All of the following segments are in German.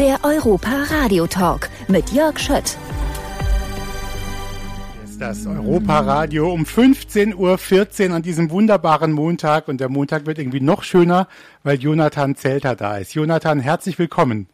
Der Europa Radio Talk mit Jörg Schött. Das Europa-Radio um 15.14 Uhr an diesem wunderbaren Montag. Und der Montag wird irgendwie noch schöner, weil Jonathan Zelter da ist. Jonathan, herzlich willkommen.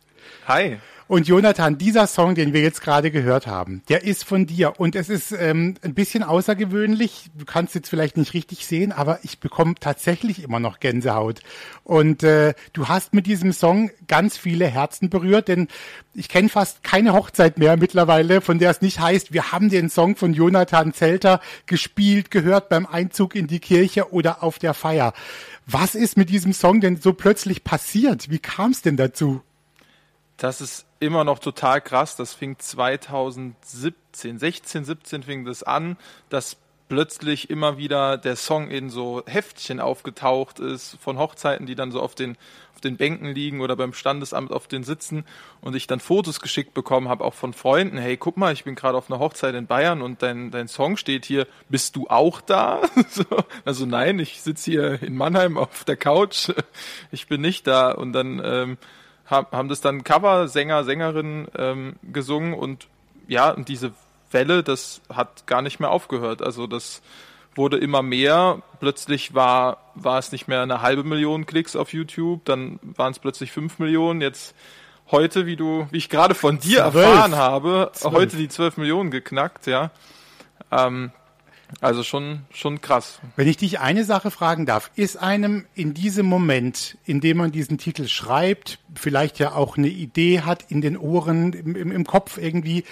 Hi. Und Jonathan, dieser Song, den wir jetzt gerade gehört haben, der ist von dir und es ist ähm, ein bisschen außergewöhnlich. Du kannst jetzt vielleicht nicht richtig sehen, aber ich bekomme tatsächlich immer noch Gänsehaut. Und äh, du hast mit diesem Song ganz viele Herzen berührt, denn ich kenne fast keine Hochzeit mehr mittlerweile, von der es nicht heißt, wir haben den Song von Jonathan Zelter gespielt, gehört beim Einzug in die Kirche oder auf der Feier. Was ist mit diesem Song denn so plötzlich passiert? Wie kam es denn dazu? Das ist immer noch total krass. Das fing 2017, 16, 17 fing das an, dass plötzlich immer wieder der Song in so Heftchen aufgetaucht ist von Hochzeiten, die dann so auf den auf den Bänken liegen oder beim Standesamt auf den Sitzen und ich dann Fotos geschickt bekommen habe, auch von Freunden. Hey, guck mal, ich bin gerade auf einer Hochzeit in Bayern und dein, dein Song steht hier. Bist du auch da? so, also nein, ich sitze hier in Mannheim auf der Couch. Ich bin nicht da. Und dann ähm, haben das dann Cover-Sänger, Sängerinnen ähm, gesungen und ja, und diese Welle, das hat gar nicht mehr aufgehört. Also das wurde immer mehr. Plötzlich war, war es nicht mehr eine halbe Million Klicks auf YouTube, dann waren es plötzlich fünf Millionen. Jetzt heute, wie du, wie ich gerade von dir 12. erfahren habe, 12. heute die zwölf Millionen geknackt, ja. Ähm, also schon, schon krass. Wenn ich dich eine Sache fragen darf, ist einem in diesem Moment, in dem man diesen Titel schreibt, vielleicht ja auch eine Idee hat in den Ohren, im, im, Kopf irgendwie,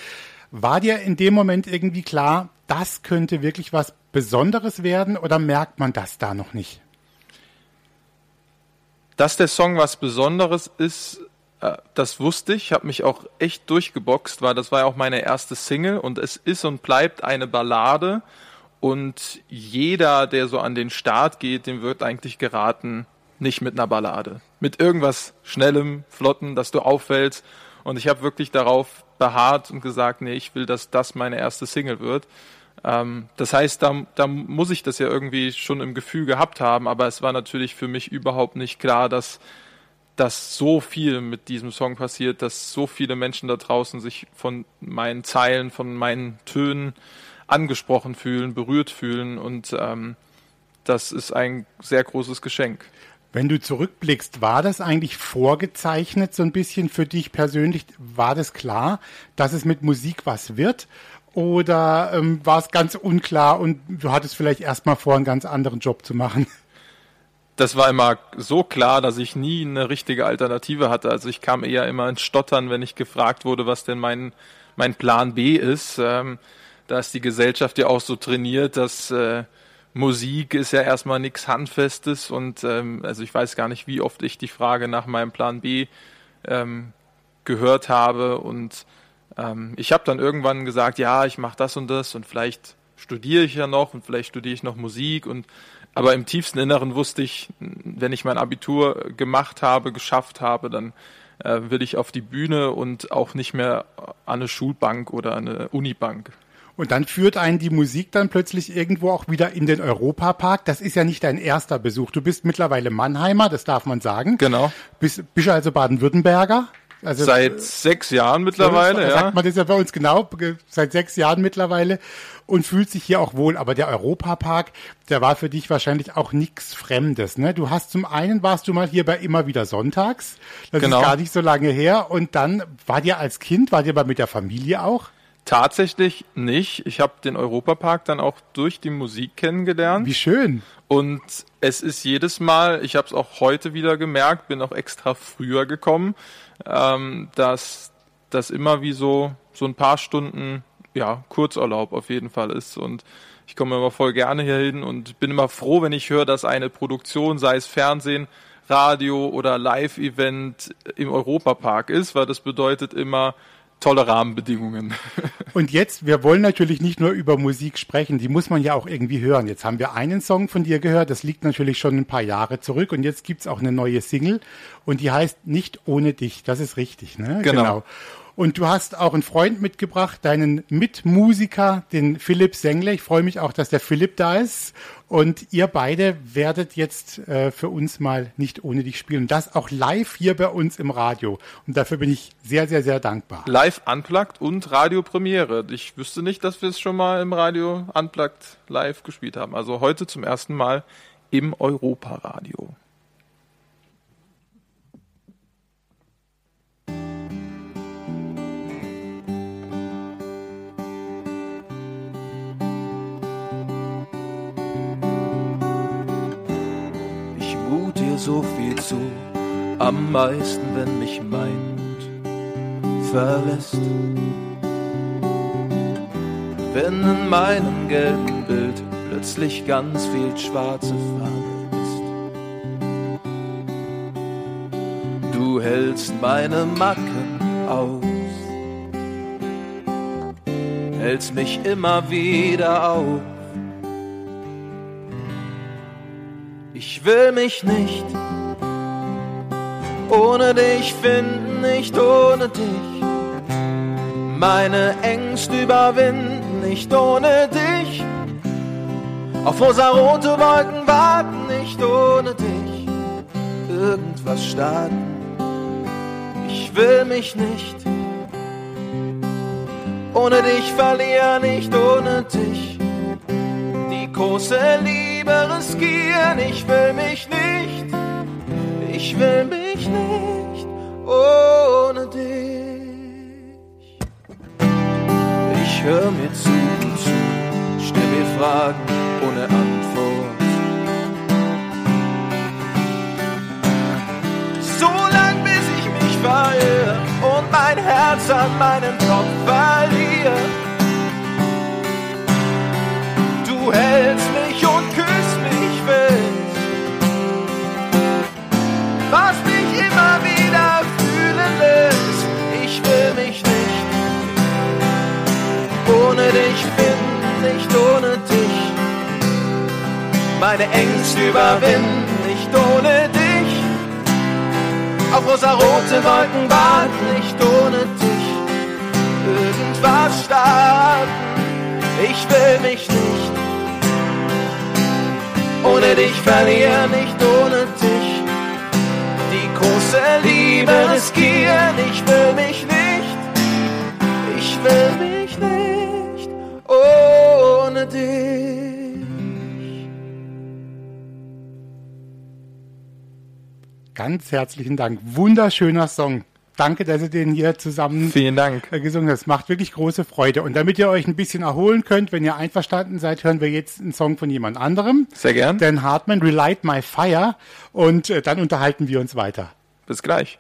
war dir in dem Moment irgendwie klar, das könnte wirklich was Besonderes werden oder merkt man das da noch nicht? Dass der Song was Besonderes ist, äh, das wusste ich, habe mich auch echt durchgeboxt, weil das war ja auch meine erste Single und es ist und bleibt eine Ballade und jeder, der so an den Start geht, dem wird eigentlich geraten, nicht mit einer Ballade. Mit irgendwas Schnellem, Flotten, dass du auffällst. Und ich habe wirklich darauf beharrt und gesagt, nee, ich will, dass das meine erste Single wird. Ähm, das heißt, da, da muss ich das ja irgendwie schon im Gefühl gehabt haben, aber es war natürlich für mich überhaupt nicht klar, dass dass so viel mit diesem Song passiert, dass so viele Menschen da draußen sich von meinen Zeilen, von meinen Tönen angesprochen fühlen, berührt fühlen und ähm, das ist ein sehr großes Geschenk. Wenn du zurückblickst, war das eigentlich vorgezeichnet so ein bisschen für dich persönlich? War das klar, dass es mit Musik was wird? Oder ähm, war es ganz unklar und du hattest vielleicht erstmal vor, einen ganz anderen Job zu machen? Das war immer so klar, dass ich nie eine richtige Alternative hatte. Also ich kam eher immer ins Stottern, wenn ich gefragt wurde, was denn mein, mein Plan B ist. Ähm, da ist die Gesellschaft ja auch so trainiert, dass äh, Musik ist ja erstmal nichts Handfestes und ähm, also ich weiß gar nicht, wie oft ich die Frage nach meinem Plan B ähm, gehört habe und ähm, ich habe dann irgendwann gesagt, ja, ich mache das und das und vielleicht studiere ich ja noch und vielleicht studiere ich noch Musik und aber im tiefsten Inneren wusste ich, wenn ich mein Abitur gemacht habe, geschafft habe, dann äh, will ich auf die Bühne und auch nicht mehr an eine Schulbank oder an eine Unibank. Und dann führt einen die Musik dann plötzlich irgendwo auch wieder in den Europapark. Das ist ja nicht dein erster Besuch. Du bist mittlerweile Mannheimer, das darf man sagen. Genau. Bist, bist also Baden-Württemberger. Also, seit sechs Jahren mittlerweile, ja. Sagt man das ja bei uns genau, seit sechs Jahren mittlerweile und fühlt sich hier auch wohl. Aber der Europapark, der war für dich wahrscheinlich auch nichts Fremdes. Ne? Du hast zum einen warst du mal hier bei immer wieder Sonntags. Das genau. ist gar nicht so lange her. Und dann war dir als Kind, war dir aber mit der Familie auch? Tatsächlich nicht. Ich habe den Europapark dann auch durch die Musik kennengelernt. Wie schön. Und es ist jedes Mal, ich habe es auch heute wieder gemerkt, bin auch extra früher gekommen, ähm, dass das immer wie so so ein paar Stunden ja Kurzurlaub auf jeden Fall ist und ich komme immer voll gerne hier hin und bin immer froh, wenn ich höre, dass eine Produktion, sei es Fernsehen, Radio oder Live-Event im Europapark ist, weil das bedeutet immer, tolle Rahmenbedingungen. Und jetzt, wir wollen natürlich nicht nur über Musik sprechen, die muss man ja auch irgendwie hören. Jetzt haben wir einen Song von dir gehört, das liegt natürlich schon ein paar Jahre zurück und jetzt gibt's auch eine neue Single und die heißt Nicht ohne dich. Das ist richtig, ne? Genau. genau. Und du hast auch einen Freund mitgebracht, deinen Mitmusiker, den Philipp Sengler. Ich freue mich auch, dass der Philipp da ist. Und ihr beide werdet jetzt äh, für uns mal nicht ohne dich spielen. Das auch live hier bei uns im Radio. Und dafür bin ich sehr, sehr, sehr dankbar. Live unplugged und Radiopremiere. Ich wüsste nicht, dass wir es schon mal im Radio unplugged live gespielt haben. Also heute zum ersten Mal im Europaradio. So viel zu, am meisten, wenn mich mein Mut verlässt. Wenn in meinem gelben Bild plötzlich ganz viel schwarze Farbe ist. Du hältst meine Macken aus, hältst mich immer wieder auf Ich will mich nicht ohne dich finden, nicht ohne dich. Meine Ängste überwinden, nicht ohne dich. Auf rosarote Wolken warten, nicht ohne dich. Irgendwas starten, ich will mich nicht ohne dich verlieren, nicht ohne dich. Die große Liebe Liebe riskieren. Ich will mich nicht, ich will mich nicht ohne dich. Ich höre mir zu und zu, stell mir Fragen ohne Antwort. So lang bis ich mich verirre und mein Herz an meinen Kopf verliere. Du hältst mich lässt. Ich will mich nicht ohne dich finden, nicht ohne dich. Meine Ängste überwinden, nicht ohne dich. Auf rosa-rote Wolken warten, nicht ohne dich. Irgendwas starten, ich will mich nicht ohne dich verlieren, nicht ohne dich große Liebe riskieren. Ich will mich nicht, ich will mich nicht ohne dich. Ganz herzlichen Dank. Wunderschöner Song. Danke, dass ihr den hier zusammen Vielen Dank. Äh, gesungen habt. Es macht wirklich große Freude. Und damit ihr euch ein bisschen erholen könnt, wenn ihr einverstanden seid, hören wir jetzt einen Song von jemand anderem. Sehr gern. Dan Hartman, Relight My Fire. Und äh, dann unterhalten wir uns weiter. Bis gleich.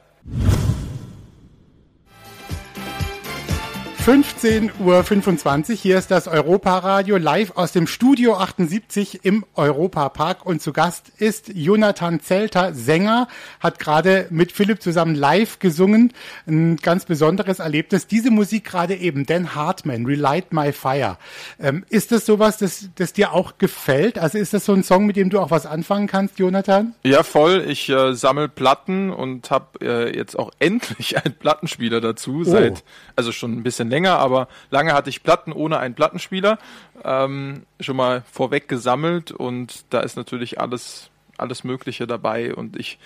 15.25 Uhr. Hier ist das Europa-Radio live aus dem Studio 78 im Europa-Park. Und zu Gast ist Jonathan Zelter, Sänger, hat gerade mit Philipp zusammen live gesungen. Ein ganz besonderes Erlebnis. Diese Musik gerade eben, Dan Hartman, Relight My Fire. Ähm, ist das sowas, das, das dir auch gefällt? Also ist das so ein Song, mit dem du auch was anfangen kannst, Jonathan? Ja, voll. Ich äh, sammle Platten und habe äh, jetzt auch endlich einen Plattenspieler dazu. Oh. Seit, also schon ein bisschen länger, aber lange hatte ich Platten ohne einen Plattenspieler ähm, schon mal vorweg gesammelt und da ist natürlich alles, alles Mögliche dabei und ich,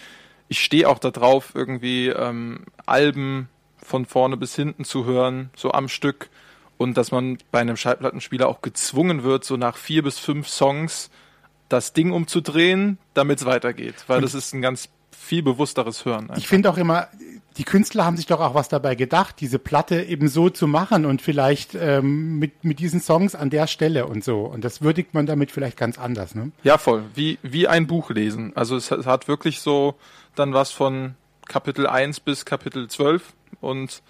ich stehe auch darauf, irgendwie ähm, Alben von vorne bis hinten zu hören, so am Stück und dass man bei einem Schallplattenspieler auch gezwungen wird, so nach vier bis fünf Songs das Ding umzudrehen, damit es weitergeht, weil das ist ein ganz viel bewussteres Hören. Einfach. Ich finde auch immer, die Künstler haben sich doch auch was dabei gedacht, diese Platte eben so zu machen und vielleicht ähm, mit, mit diesen Songs an der Stelle und so. Und das würdigt man damit vielleicht ganz anders, ne? Ja, voll. Wie, wie ein Buch lesen. Also es, es hat wirklich so dann was von Kapitel 1 bis Kapitel 12 und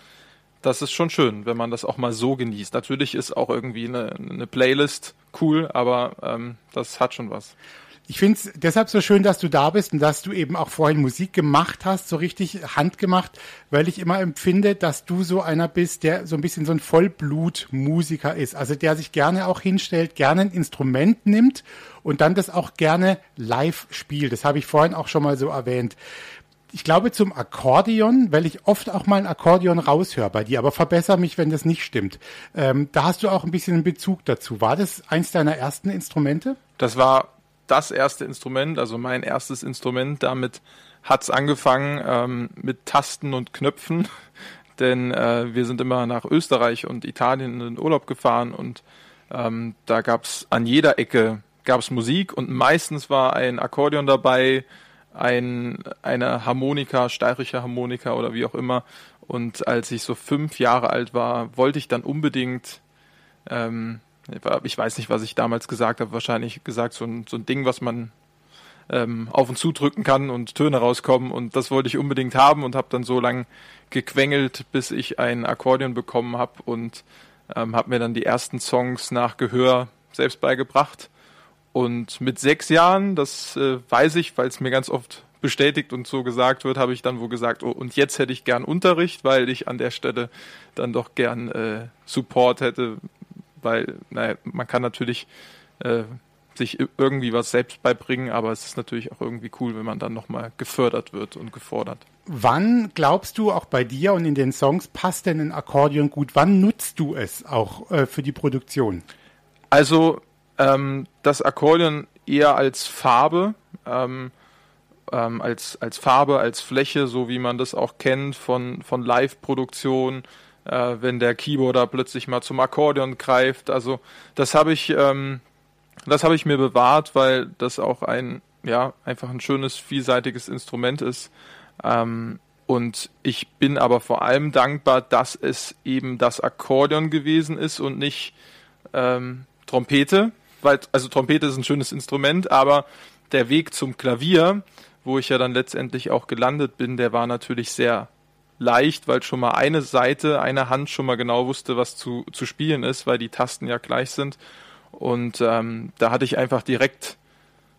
das ist schon schön, wenn man das auch mal so genießt. Natürlich ist auch irgendwie eine, eine Playlist cool, aber ähm, das hat schon was. Ich finde es deshalb so schön, dass du da bist und dass du eben auch vorhin Musik gemacht hast, so richtig handgemacht, weil ich immer empfinde, dass du so einer bist, der so ein bisschen so ein Vollblutmusiker ist. Also der sich gerne auch hinstellt, gerne ein Instrument nimmt und dann das auch gerne live spielt. Das habe ich vorhin auch schon mal so erwähnt. ich glaube zum Akkordeon, weil ich oft auch mal ein Akkordeon raushöre bei dir, aber verbessere mich, wenn das nicht stimmt. Ähm, da hast du auch ein bisschen einen Bezug dazu. War das eins deiner ersten Instrumente? Das war das erste Instrument, also mein erstes Instrument. Damit hat's angefangen ähm, mit Tasten und Knöpfen, denn äh, wir sind immer nach Österreich und Italien in den Urlaub gefahren und ähm, da gab's an jeder Ecke gab's Musik und meistens war ein Akkordeon dabei, ein, eine Harmonika, steirische Harmonika oder wie auch immer. Und als ich so fünf Jahre alt war, wollte ich dann unbedingt, ähm, ich weiß nicht, was ich damals gesagt habe, wahrscheinlich gesagt, so ein, so ein Ding, was man ähm, auf und zu drücken kann und Töne rauskommen. Und das wollte ich unbedingt haben und habe dann so lang gequengelt, bis ich ein Akkordeon bekommen habe und ähm, habe mir dann die ersten Songs nach Gehör selbst beigebracht und mit sechs Jahren, das äh, weiß ich, weil es mir ganz oft bestätigt und so gesagt wird, habe ich dann wohl gesagt, oh, und jetzt hätte ich gern Unterricht, weil ich an der Stelle dann doch gern äh, Support hätte, weil, naja, man kann natürlich äh, sich irgendwie was selbst beibringen, aber es ist natürlich auch irgendwie cool, wenn man dann nochmal gefördert wird und gefordert. Wann glaubst du auch bei dir und in den Songs passt denn ein Akkordeon gut? Wann nutzt du es auch äh, für die Produktion? Also ähm, das Akkordeon eher als Farbe, ähm, ähm, als, als Farbe, als Fläche, so wie man das auch kennt von, von Live-Produktion, äh, wenn der Keyboarder plötzlich mal zum Akkordeon greift. Also das habe ich, ähm, das habe ich mir bewahrt, weil das auch ein, ja, einfach ein schönes, vielseitiges Instrument ist. Ähm, und ich bin aber vor allem dankbar, dass es eben das Akkordeon gewesen ist und nicht ähm, Trompete, weil, also Trompete ist ein schönes Instrument, aber der Weg zum Klavier, wo ich ja dann letztendlich auch gelandet bin, der war natürlich sehr leicht, weil schon mal eine Seite, eine Hand schon mal genau wusste, was zu, zu spielen ist, weil die Tasten ja gleich sind. Und ähm, da hatte ich einfach direkt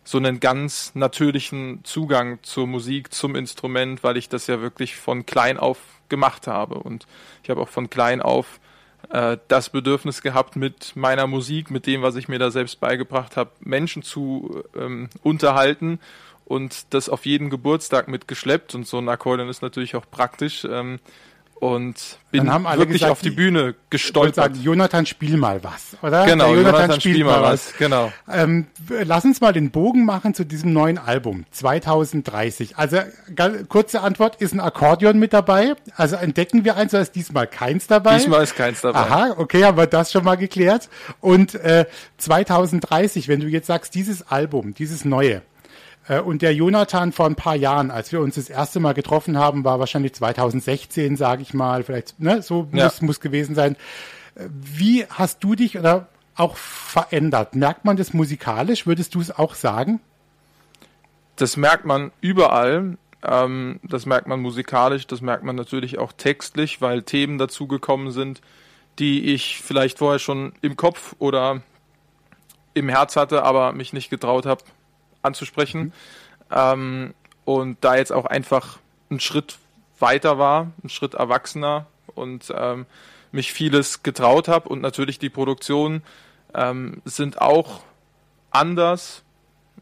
so einen ganz natürlichen Zugang zur Musik, zum Instrument, weil ich das ja wirklich von klein auf gemacht habe. Und ich habe auch von klein auf äh, das Bedürfnis gehabt, mit meiner Musik, mit dem, was ich mir da selbst beigebracht habe, Menschen zu ähm, unterhalten und das auf jeden Geburtstag mitgeschleppt. Und so ein Akkordeon ist natürlich auch praktisch. Ähm, und bin wirklich gesagt, auf die Bühne gestolpert. Sagen, Jonathan, spiel mal was, oder? Genau, Jonathan, Jonathan spiel, mal was. was. Genau. Ähm, lass uns mal den Bogen machen zu diesem neuen Album 2030. Also kurze Antwort: Ist ein Akkordeon mit dabei? Also entdecken wir eins, oder ist diesmal keins dabei? Diesmal ist keins dabei. Aha, okay, haben wir das schon mal geklärt. Und äh, 2030, wenn du jetzt sagst, dieses Album, dieses neue, und der Jonathan vor ein paar Jahren, als wir uns das erste Mal getroffen haben, war wahrscheinlich 2016, sage ich mal, vielleicht, ne, so ja. muss, muss gewesen sein. Äh, wie hast du dich oder auch verändert? Merkt man das musikalisch? Würdest du es auch sagen? Das merkt man überall. Ähm, das merkt man musikalisch, das merkt man natürlich auch textlich, weil Themen dazugekommen sind, die ich vielleicht vorher schon im Kopf oder im Herz hatte, aber mich nicht getraut habe anzusprechen. Mhm. Ähm, und da jetzt auch einfach ein Schritt weiter war, ein Schritt erwachsener und ähm, mich vieles getraut habe und natürlich die Produktionen ähm, sind auch anders,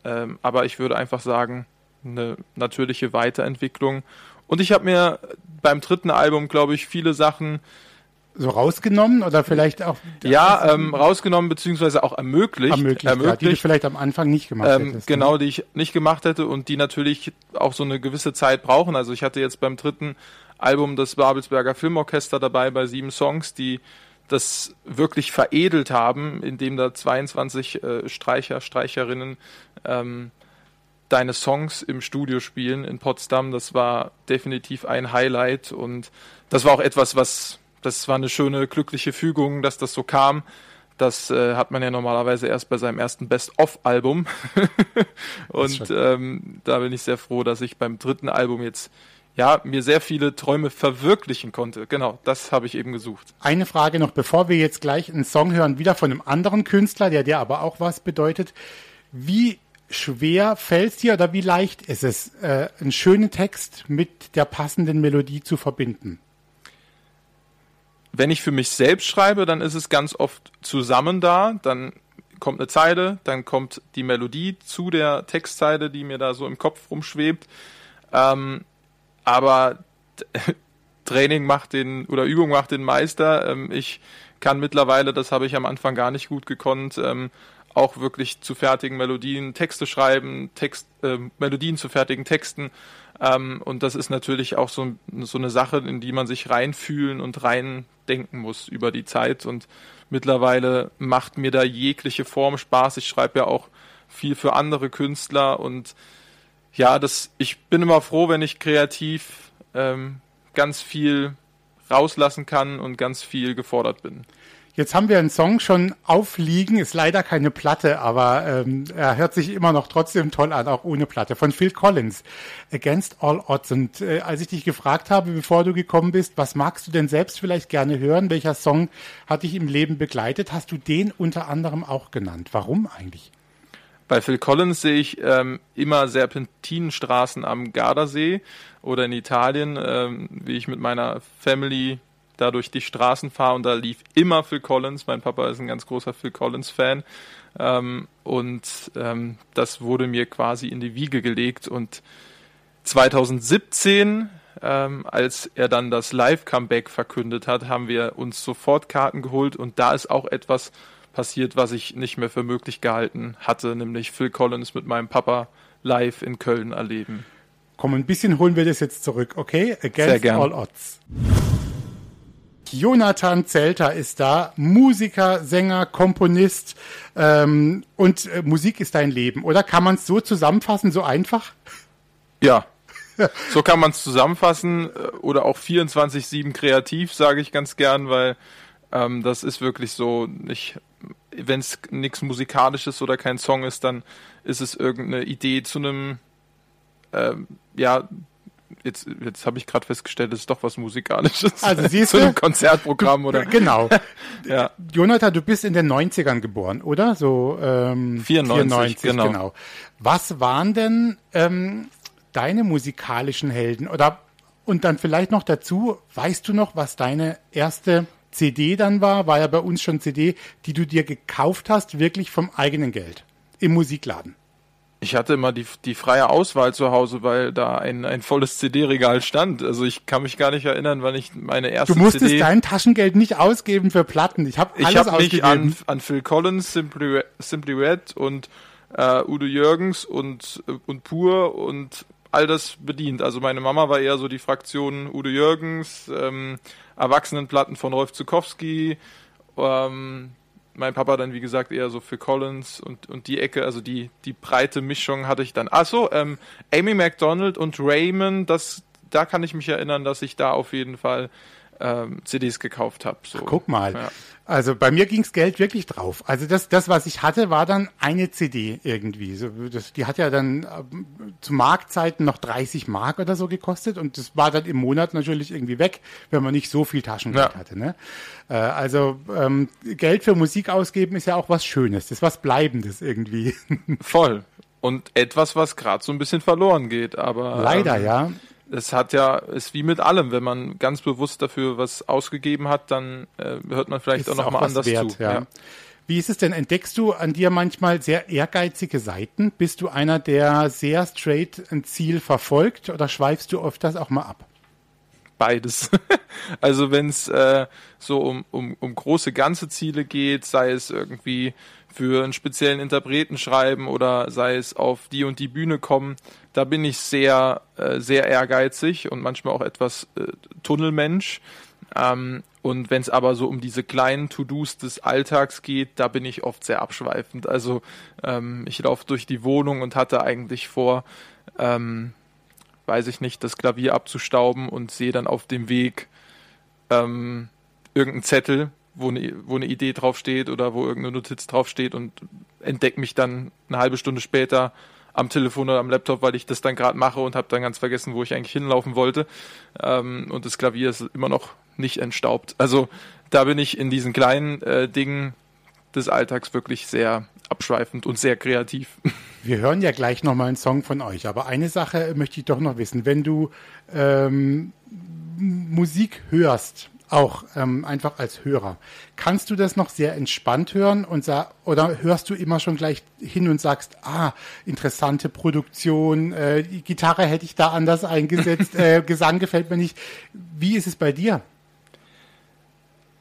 ähm, aber ich würde einfach sagen, eine natürliche Weiterentwicklung. Und ich habe mir beim dritten Album, glaube ich, viele Sachen so rausgenommen oder vielleicht auch ja ähm, rausgenommen beziehungsweise auch ermöglicht. Ermöglicht, ermöglicht ja, die du vielleicht am Anfang nicht gemacht ähm, hättest genau ne? die ich nicht gemacht hätte und die natürlich auch so eine gewisse Zeit brauchen. Also ich hatte jetzt beim dritten Album das Babelsberger Filmorchester dabei bei sieben Songs die das wirklich veredelt haben indem da 22 äh, Streicher Streicherinnen ähm, deine Songs im Studio spielen in Potsdam. Das war definitiv ein Highlight und das war auch etwas was das war eine schöne, glückliche Fügung, dass das so kam. Das äh, hat man ja normalerweise erst bei seinem ersten Best-of-Album. und ähm, da bin ich sehr froh, dass ich beim dritten Album jetzt ja, mir sehr viele Träume verwirklichen konnte. Genau, das habe ich eben gesucht. Eine Frage noch, bevor wir jetzt gleich einen Song hören, wieder von einem anderen Künstler, der dir aber auch was bedeutet. Wie schwer fällt es dir oder wie leicht ist es, äh, einen schönen Text mit der passenden Melodie zu verbinden? Wenn ich für mich selbst schreibe, dann ist es ganz oft zusammen da. Dann kommt eine Zeile, dann kommt die Melodie zu der Textzeile, die mir da so im Kopf rumschwebt. Ähm, aber Training macht den oder Übung macht den Meister. Ähm, ich kann mittlerweile, das habe ich am Anfang gar nicht gut gekonnt, ähm, auch wirklich zu fertigen Melodien Texte schreiben, Text, äh, Melodien zu fertigen Texten. Ähm, und das ist natürlich auch so, so eine Sache, in die man sich reinfühlen und reindenken muss über die Zeit. Und mittlerweile macht mir da jegliche Form Spaß. Ich schreibe ja auch viel für andere Künstler und ja, das, ich bin immer froh, wenn ich kreativ ähm, ganz viel rauslassen kann und ganz viel gefordert bin. Jetzt haben wir einen Song schon aufliegen, ist leider keine Platte, aber ähm, er hört sich immer noch trotzdem toll an, auch ohne Platte, von Phil Collins, Against All Odds. Und äh, als ich dich gefragt habe, bevor du gekommen bist, was magst du denn selbst vielleicht gerne hören, welcher Song hat dich im Leben begleitet, hast du den unter anderem auch genannt. Warum eigentlich? Bei Phil Collins sehe ich ähm, immer Serpentinenstraßen am Gardasee oder in Italien, ähm, wie ich mit meiner Family da durch die Straßen fahre und da lief immer Phil Collins. Mein Papa ist ein ganz großer Phil Collins-Fan. Ähm, und ähm, das wurde mir quasi in die Wiege gelegt. Und 2017, ähm, als er dann das Live-Comeback verkündet hat, haben wir uns sofort Karten geholt und da ist auch etwas passiert, was ich nicht mehr für möglich gehalten hatte, nämlich Phil Collins mit meinem Papa live in Köln erleben. Komm, ein bisschen holen wir das jetzt zurück, okay? Against all odds. Jonathan Zelter ist da, Musiker, Sänger, Komponist ähm, und äh, Musik ist dein Leben. Oder kann man es so zusammenfassen, so einfach? Ja, so kann man es zusammenfassen äh, oder auch 24-7 kreativ, sage ich ganz gern, weil ähm, das ist wirklich so, wenn es nichts Musikalisches oder kein Song ist, dann ist es irgendeine Idee zu einem ähm, ja, jetzt, jetzt habe ich gerade festgestellt, es ist doch was Musikalisches. Also siehst du? Zu einem Konzertprogramm oder? Genau. ja. Jonathan, du bist in den 90ern geboren, oder? So ähm, 94, 94 genau. genau. Was waren denn ähm, deine musikalischen Helden? Oder und dann vielleicht noch dazu, weißt du noch, was deine erste CD dann war? War ja bei uns schon CD, die du dir gekauft hast, wirklich vom eigenen Geld im Musikladen. Ich hatte immer die, die freie Auswahl zu Hause, weil da ein, ein volles CD-Regal stand. Also ich kann mich gar nicht erinnern, wann ich meine erste CD... Du musstest CD dein Taschengeld nicht ausgeben für Platten. Ich habe alles ich hab mich an, an Phil Collins, Simply, Simply Red und äh, Udo Jürgens und, und Pur und all das bedient. Also meine Mama war eher so die Fraktion Udo Jürgens, ähm, Erwachsenenplatten von Rolf Zukowski, ähm, mein Papa dann, wie gesagt, eher so für Collins und, und die Ecke, also die, die breite Mischung hatte ich dann. Achso, ähm, Amy MacDonald und Raymond, das, da kann ich mich erinnern, dass ich da auf jeden Fall ähm, CDs gekauft habe. So. Guck mal. Ja. Also bei mir ging's Geld wirklich drauf. Also das, das, was ich hatte, war dann eine CD irgendwie. So, das, die hat ja dann äh, zu Marktzeiten noch 30 Mark oder so gekostet und das war dann im Monat natürlich irgendwie weg, wenn man nicht so viel Taschengeld ja. hatte. Ne? Äh, also ähm, Geld für Musik ausgeben ist ja auch was Schönes, das ist was Bleibendes irgendwie. Voll. Und etwas, was gerade so ein bisschen verloren geht, aber. Leider, ähm, ja es hat ja, ist wie mit allem, wenn man ganz bewusst dafür was ausgegeben hat, dann äh, hört man vielleicht ist auch nochmal anders wert, zu. Ja. ja. Wie ist es denn? Entdeckst du an dir manchmal sehr ehrgeizige Seiten? Bist du einer, der sehr straight ein Ziel verfolgt oder schweifst du oft das auch mal ab? Beides. also wenn es äh, so um, um, um große ganze Ziele geht, sei es irgendwie für einen speziellen Interpreten schreiben oder sei es auf die und die Bühne kommen, da bin ich sehr, äh, sehr ehrgeizig und manchmal auch etwas äh, Tunnelmensch. Ähm, und wenn es aber so um diese kleinen To-Dos des Alltags geht, da bin ich oft sehr abschweifend. Also ähm, ich laufe durch die Wohnung und hatte eigentlich vor, ähm, weiß ich nicht, das Klavier abzustauben und sehe dann auf dem Weg ähm, irgendeinen Zettel wo eine, wo eine Idee draufsteht oder wo irgendeine Notiz draufsteht und entdecke mich dann eine halbe Stunde später am Telefon oder am Laptop, weil ich das dann gerade mache und habe dann ganz vergessen, wo ich eigentlich hinlaufen wollte. Ähm, und das Klavier ist immer noch nicht entstaubt. Also da bin ich in diesen kleinen äh, Dingen des Alltags wirklich sehr abschweifend und sehr kreativ. Wir hören ja gleich nochmal einen Song von euch, aber eine Sache möchte ich doch noch wissen. Wenn du ähm, Musik hörst, auch ähm, einfach als Hörer. Kannst du das noch sehr entspannt hören und sa oder hörst du immer schon gleich hin und sagst, ah, interessante Produktion, äh, die Gitarre hätte ich da anders eingesetzt, äh, Gesang gefällt mir nicht. Wie ist es bei dir?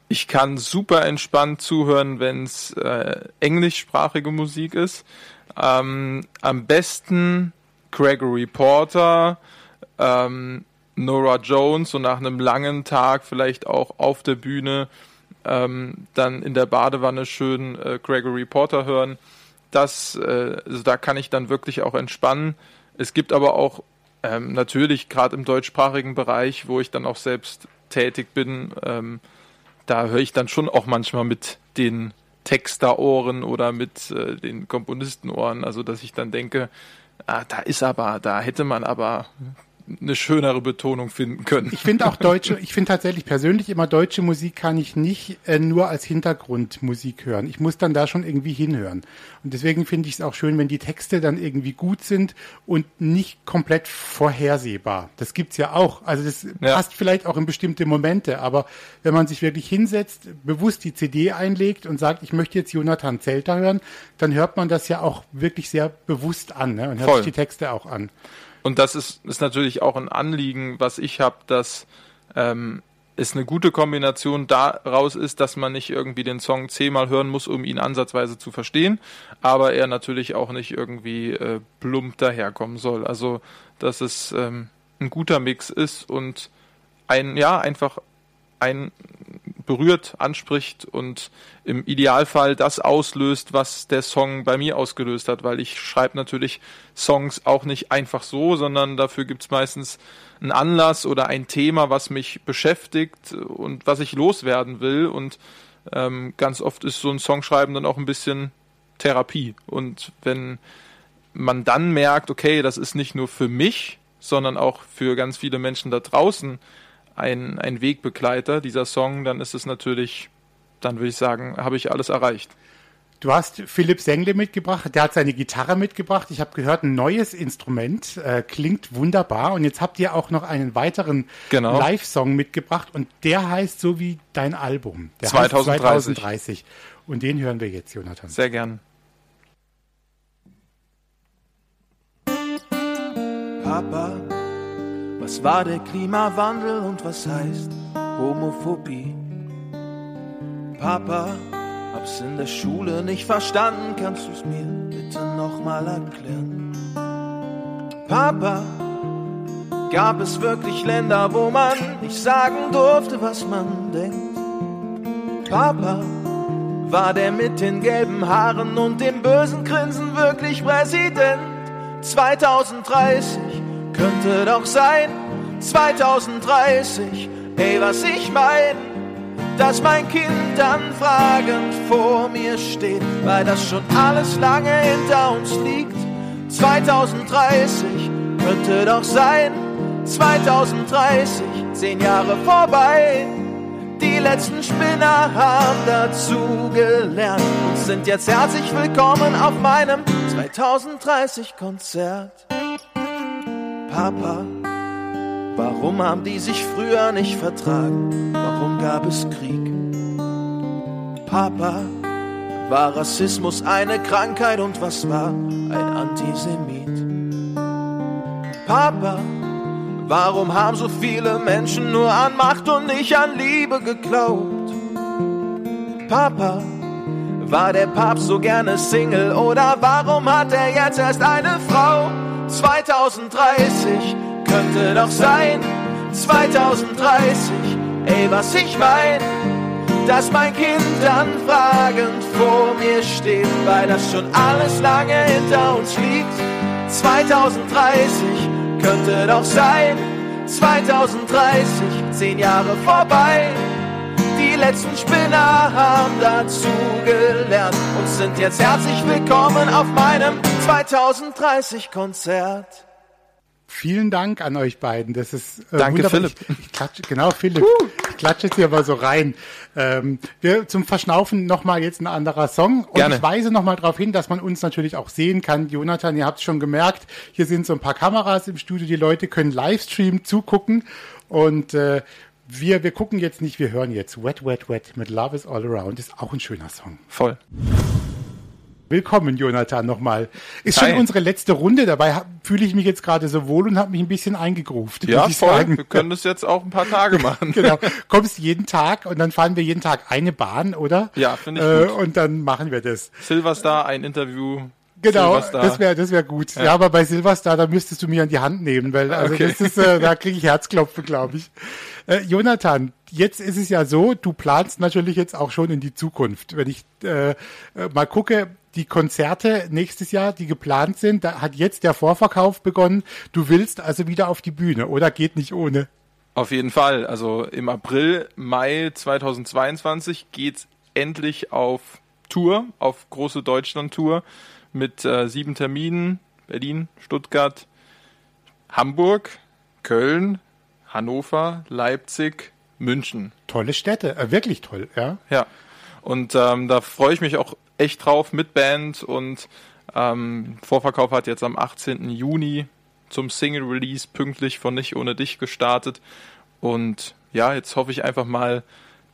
Ich kann super entspannt zuhören, wenn es äh, englischsprachige Musik ist. Ähm, am besten Gregory Porter, ähm, Nora Jones und nach einem langen Tag vielleicht auch auf der Bühne ähm, dann in der Badewanne schön äh, Gregory Porter hören. Das, äh, also da kann ich dann wirklich auch entspannen. Es gibt aber auch ähm, natürlich gerade im deutschsprachigen Bereich, wo ich dann auch selbst tätig bin, ähm, da höre ich dann schon auch manchmal mit den Texterohren oder mit äh, den Komponistenohren, also dass ich dann denke, ah, da ist aber, da hätte man aber eine schönere Betonung finden können. Ich finde auch deutsche, ich finde tatsächlich persönlich immer deutsche Musik kann ich nicht äh, nur als Hintergrundmusik hören. Ich muss dann da schon irgendwie hinhören. Und deswegen finde ich es auch schön, wenn die Texte dann irgendwie gut sind und nicht komplett vorhersehbar. Das gibt's ja auch. Also das ja. passt vielleicht auch in bestimmte Momente, aber wenn man sich wirklich hinsetzt, bewusst die CD einlegt und sagt, ich möchte jetzt Jonathan Zelter hören, dann hört man das ja auch wirklich sehr bewusst an ne? und hört Voll. sich die Texte auch an. Und das ist, ist natürlich auch ein Anliegen, was ich habe, dass ähm, es eine gute Kombination daraus ist, dass man nicht irgendwie den Song zehnmal hören muss, um ihn ansatzweise zu verstehen, aber er natürlich auch nicht irgendwie äh, plump daherkommen soll. Also, dass es ähm, ein guter Mix ist und ein, ja, einfach ein berührt, anspricht und im Idealfall das auslöst, was der Song bei mir ausgelöst hat, weil ich schreibe natürlich Songs auch nicht einfach so, sondern dafür gibt's meistens einen Anlass oder ein Thema, was mich beschäftigt und was ich loswerden will. Und ähm, ganz oft ist so ein Songschreiben dann auch ein bisschen Therapie. Und wenn man dann merkt, okay, das ist nicht nur für mich, sondern auch für ganz viele Menschen da draußen ein, ein Wegbegleiter, dieser Song, dann ist es natürlich, dann würde ich sagen, habe ich alles erreicht. Du hast Philipp Sengle mitgebracht, der hat seine Gitarre mitgebracht. Ich habe gehört, ein neues Instrument, äh, klingt wunderbar. Und jetzt habt ihr auch noch einen weiteren genau. Live-Song mitgebracht und der heißt so wie dein Album. Der 2030. 2030. Und den hören wir jetzt, Jonathan. Sehr gern. Papa was war der Klimawandel und was heißt Homophobie? Papa, hab's in der Schule nicht verstanden, kannst du's mir bitte nochmal erklären? Papa, gab es wirklich Länder, wo man nicht sagen durfte, was man denkt? Papa, war der mit den gelben Haaren und dem bösen Grinsen wirklich Präsident? 2030 könnte doch sein, 2030, ey, was ich mein, dass mein Kind dann fragend vor mir steht, weil das schon alles lange hinter uns liegt. 2030 könnte doch sein, 2030, zehn Jahre vorbei. Die letzten Spinner haben dazu gelernt und sind jetzt herzlich willkommen auf meinem 2030 Konzert. Papa, warum haben die sich früher nicht vertragen? Warum gab es Krieg? Papa, war Rassismus eine Krankheit und was war ein Antisemit? Papa, warum haben so viele Menschen nur an Macht und nicht an Liebe geglaubt? Papa, war der Papst so gerne Single oder warum hat er jetzt erst eine Frau? 2030 könnte doch sein, 2030, ey, was ich mein, dass mein Kind dann fragend vor mir steht, weil das schon alles lange hinter uns liegt. 2030 könnte doch sein, 2030, zehn Jahre vorbei. Die letzten Spinner haben dazu gelernt und sind jetzt herzlich willkommen auf meinem 2030 Konzert. Vielen Dank an euch beiden. Das ist äh, Danke, wunderbar. Philipp. Ich, ich klatsche, genau, Philipp. Uh. Ich klatsche jetzt hier aber so rein. Ähm, wir zum Verschnaufen nochmal jetzt ein anderer Song. Und Gerne. ich weise nochmal darauf hin, dass man uns natürlich auch sehen kann. Jonathan, ihr habt es schon gemerkt, hier sind so ein paar Kameras im Studio. Die Leute können Livestream zugucken. Und äh, wir, wir gucken jetzt nicht, wir hören jetzt Wet, Wet, Wet mit Love is All Around. Ist auch ein schöner Song. Voll. Willkommen, Jonathan, nochmal. Ist Hi. schon unsere letzte Runde, dabei fühle ich mich jetzt gerade so wohl und habe mich ein bisschen eingegruft. Ja, ich voll. sagen. Wir können das jetzt auch ein paar Tage machen. genau. Kommst jeden Tag und dann fahren wir jeden Tag eine Bahn, oder? Ja, finde ich äh, gut. Und dann machen wir das. Silverstar, ein Interview. Genau, Silverstar. das wäre das wär gut. Ja. aber bei Silverstar, da müsstest du mich an die Hand nehmen, weil also Okay. das ist, äh, da kriege ich Herzklopfen, glaube ich. Äh, Jonathan, jetzt ist es ja so, du planst natürlich jetzt auch schon in die Zukunft. Wenn ich äh, äh, mal gucke, die Konzerte nächstes Jahr, die geplant sind, da hat jetzt der Vorverkauf begonnen. Du willst also wieder auf die Bühne oder geht nicht ohne? Auf jeden Fall. Also im April, Mai 2022 geht's endlich auf Tour, auf große Deutschland-Tour mit äh, sieben Terminen. Berlin, Stuttgart, Hamburg, Köln, Hannover, Leipzig, München. Tolle Städte, äh, wirklich toll, ja. Ja. Und ähm, da freue ich mich auch echt drauf mit Band und ähm, Vorverkauf hat jetzt am 18. Juni zum Single Release pünktlich von Nicht ohne dich gestartet. Und ja, jetzt hoffe ich einfach mal,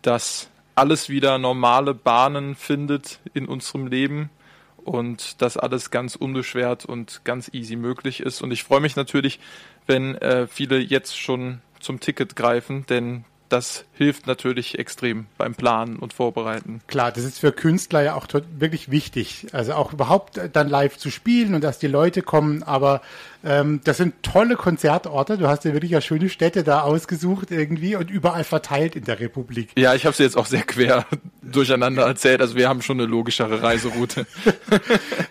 dass alles wieder normale Bahnen findet in unserem Leben und dass alles ganz unbeschwert und ganz easy möglich ist. Und ich freue mich natürlich, wenn äh, viele jetzt schon zum Ticket greifen, denn das hilft natürlich extrem beim Planen und Vorbereiten. Klar, das ist für Künstler ja auch wirklich wichtig. Also auch überhaupt dann live zu spielen und dass die Leute kommen. Aber ähm, das sind tolle Konzertorte. Du hast ja wirklich ja schöne Städte da ausgesucht irgendwie und überall verteilt in der Republik. Ja, ich habe es jetzt auch sehr quer durcheinander erzählt. Also wir haben schon eine logischere Reiseroute.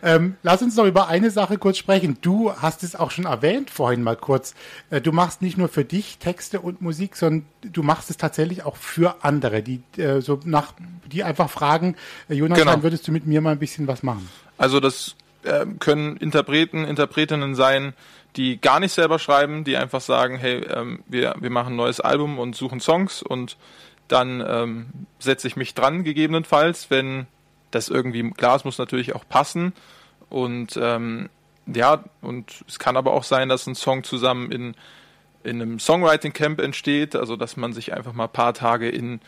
Ähm, lass uns noch über eine Sache kurz sprechen. Du hast es auch schon erwähnt vorhin mal kurz. Äh, du machst nicht nur für dich Texte und Musik, sondern du machst es tatsächlich auch für andere, die äh, so nach, die einfach fragen, äh, Jonathan, Genau. würdest du mit mir mal ein bisschen was machen? Also das ähm, können Interpreten, Interpretinnen sein, die gar nicht selber schreiben, die einfach sagen, hey, ähm, wir, wir machen ein neues Album und suchen Songs und dann ähm, setze ich mich dran, gegebenenfalls, wenn das irgendwie, klar, es muss natürlich auch passen und ähm, ja, und es kann aber auch sein, dass ein Song zusammen in, in einem Songwriting Camp entsteht, also dass man sich einfach mal ein paar Tage in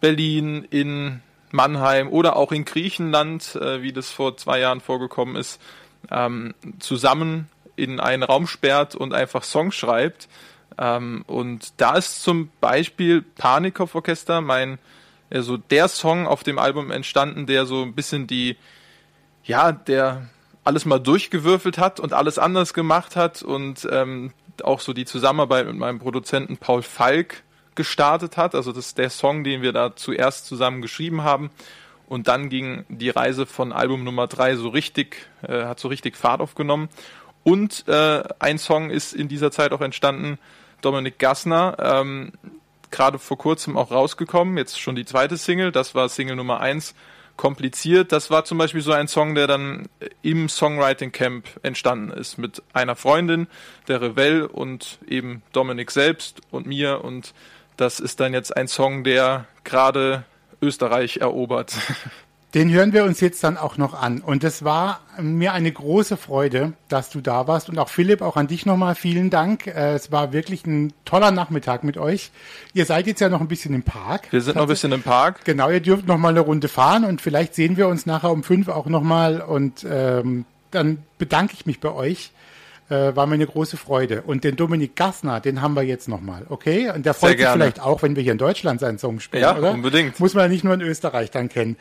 Berlin, in Mannheim oder auch in Griechenland, äh, wie das vor zwei Jahren vorgekommen ist, ähm, zusammen in einen Raum sperrt und einfach Songs schreibt. Ähm, und da ist zum Beispiel Panikov-Orchester mein, also der Song auf dem Album entstanden, der so ein bisschen die, ja, der alles mal durchgewürfelt hat und alles anders gemacht hat und ähm, auch so die Zusammenarbeit mit meinem Produzenten Paul Falk gestartet hat. Also das ist der Song, den wir da zuerst zusammen geschrieben haben. Und dann ging die Reise von Album Nummer drei so richtig, äh, hat so richtig Fahrt aufgenommen. Und äh, ein Song ist in dieser Zeit auch entstanden, Dominik Gassner, ähm, gerade vor kurzem auch rausgekommen, jetzt schon die zweite Single, das war Single Nummer eins, kompliziert. Das war zum Beispiel so ein Song, der dann im Songwriting Camp entstanden ist mit einer Freundin, der Revell und eben Dominik selbst und mir und das ist dann jetzt ein Song, der gerade Österreich erobert. Den hören wir uns jetzt dann auch noch an. Und es war mir eine große Freude, dass du da warst. Und auch Philipp, auch an dich nochmal vielen Dank. Äh, Es war wirklich ein toller Nachmittag mit euch. Ihr seid jetzt ja noch ein bisschen im Park. Wir sind noch ein bisschen im Park. Genau, ihr dürft noch mal eine Runde fahren und vielleicht sehen wir uns nachher um fünf auch noch mal. Und ähm, dann bedanke ich mich bei euch. Äh, war mir eine große Freude. Und den Dominik Gassner, den haben wir jetzt noch mal, okay? Und der freut sich vielleicht auch, wenn wir hier in Deutschland seinen Song spielen, Ja, oder? unbedingt. Muss man ja nicht nur in Österreich dann kennen.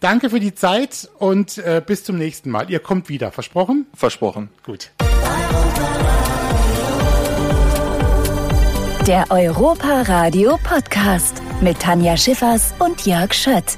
Danke für die Zeit und äh, bis zum nächsten Mal. Ihr kommt wieder, versprochen? Versprochen. Gut. Der Europa Radio Podcast mit Tanja Schiffers und Jörg Schött.